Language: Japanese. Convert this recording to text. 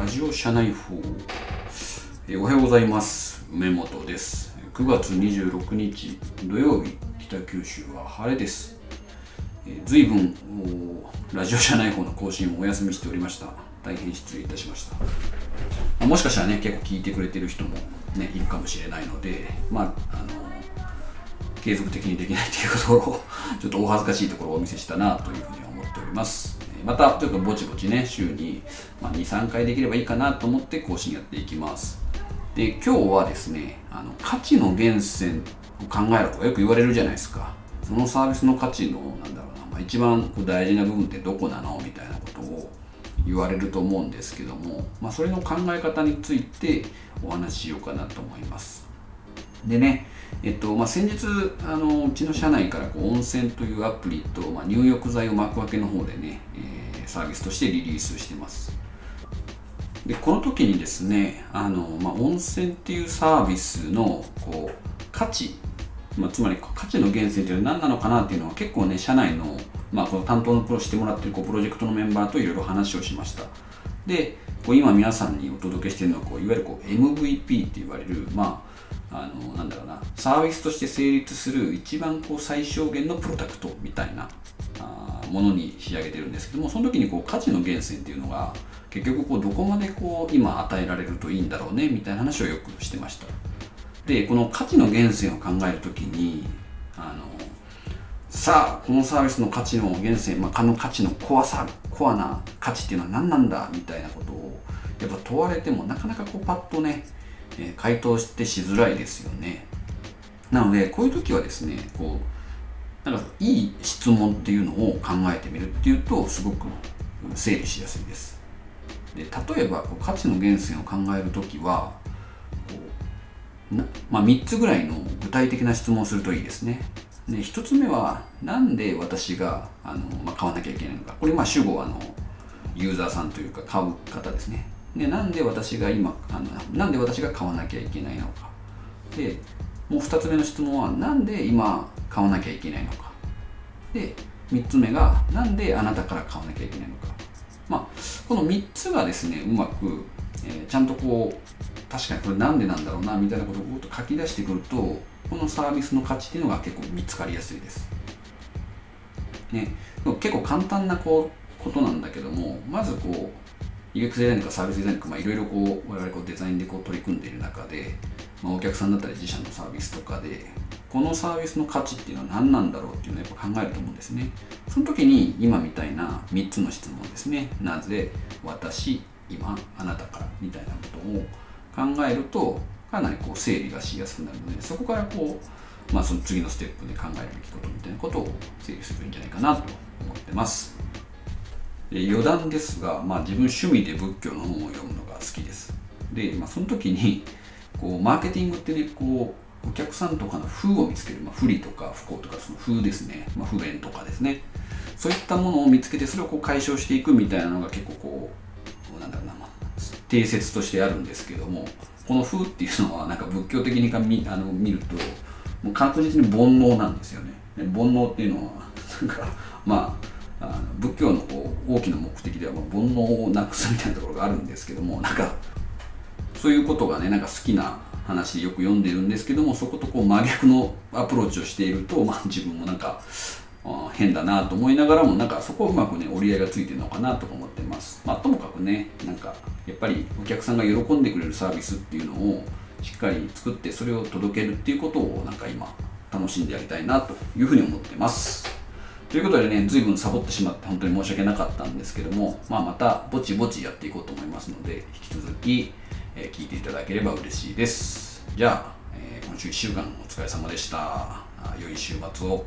ラジオ社内法、えおはようございます。梅本です。9月26日土曜日北九州は晴れです。え随分ラジオ社内法の更新をお休みしておりました。大変失礼いたしました。もしかしたらね結構聞いてくれてる人もねいるかもしれないのでまああの継続的にできないというところをちょっとお恥ずかしいところをお見せしたなというふうに思っております。またちょっとぼちぼちね週に23回できればいいかなと思って更新やっていきます。で今日はですねあの価値の源泉を考えろとかよく言われるじゃないですか。そのサービスの価値のなんだろうな、まあ、一番大事な部分ってどこなの？みたいなことを言われると思うんですけども、まあ、それの考え方についてお話ししようかなと思います。でねえっとまあ、先日あのうちの社内からこう温泉というアプリと、まあ、入浴剤を巻くわけの方でね、えー、サービスとしてリリースしてます。でこの時にですねあの、まあ、温泉っていうサービスのこう価値、まあ、つまり価値の源泉っていうのは何なのかなっていうのは結構ね社内の,、まあこの担当のプロしてもらってるこうプロジェクトのメンバーといろいろ話をしました。でこう今皆さんにお届けしてるのはこういわゆるこう MVP って言われる、まああのなんだろうな。サービスとして成立する一番こう最小限のプロダクトみたいなあものに仕上げてるんですけどもその時にこう価値の源泉っていうのが結局こうどこまでこう今与えられるといいんだろうねみたいな話をよくしてました。でこの価値の源泉を考える時にあのさあこのサービスの価値の源泉、まあ、この価値のコアさコアな価値っていうのは何なんだみたいなことをやっぱ問われてもなかなかこうパッとねえ回答してしづらいですよね。なのでこういう時はですねこうなんかいい質問っていうのを考えてみるっていうとすごく整理しやすいです。で例えばこう価値の源泉を考える時は、まあ、3つぐらいの具体的な質問をするといいですね。で1つ目は何で私があの、まあ、買わなきゃいけないのかこれまあ主語はあのユーザーさんというか買う方ですねでなんで私が今あのなんで私が買わなきゃいけないのか。でもう2つ目の質問はなんで今買わなきゃいけないのか。で3つ目がなんであなたから買わなきゃいけないのか。まあこの3つがですねうまく、えー、ちゃんとこう確かにこれなんでなんだろうなみたいなことを書き出してくるとこのサービスの価値っていうのが結構見つかりやすいです。ね、結構簡単なこうことなんだけどもまずこう UX デザインとかサービスデザインとか、まあ、いろいろこう我々こうデザインでこう取り組んでいる中で、まあ、お客さんだったり自社のサービスとかでこのサービスの価値っていうのは何なんだろうっていうのをやっぱ考えると思うんですね。その時に今みたいな3つの質問ですね。なぜ私今あなたからみたいなことを考えるとかなりこう整理がしやすくなるのでそこからこう、まあ、その次のステップで考えるべきことみたいなことを整理するんじゃないかなと思ってます。余談ですが、まあ、自分趣味で仏教の本を読むのが好きです。で、まあ、その時にこうマーケティングってねこうお客さんとかの風を見つける、まあ、不利とか不幸とかその風ですね、まあ、不便とかですね。そういったものを見つけてそれをこう解消していくみたいなのが結構こうなんだろうな、まあ、定説としてあるんですけどもこの風っていうのはなんか仏教的にか見あの見るともう確実に煩悩なんですよね。煩悩っていうのはなんかまああの仏教のこう大きな目的では、まあ、煩悩をなくすみたいなところがあるんですけどもなんかそういうことがねなんか好きな話よく読んでるんですけどもそことこう真逆のアプローチをしていると、まあ、自分もなんか変だなと思いながらもなんかそこをうまくね折り合いがついてるのかなとか思ってます、まあ、ともかくねなんかやっぱりお客さんが喜んでくれるサービスっていうのをしっかり作ってそれを届けるっていうことをなんか今楽しんでやりたいなというふうに思ってます。ということでね、随分サボってしまって本当に申し訳なかったんですけども、まあ、またぼちぼちやっていこうと思いますので、引き続き、えー、聞いていただければ嬉しいです。じゃあ、えー、今週1週間お疲れ様でした。良い週末を。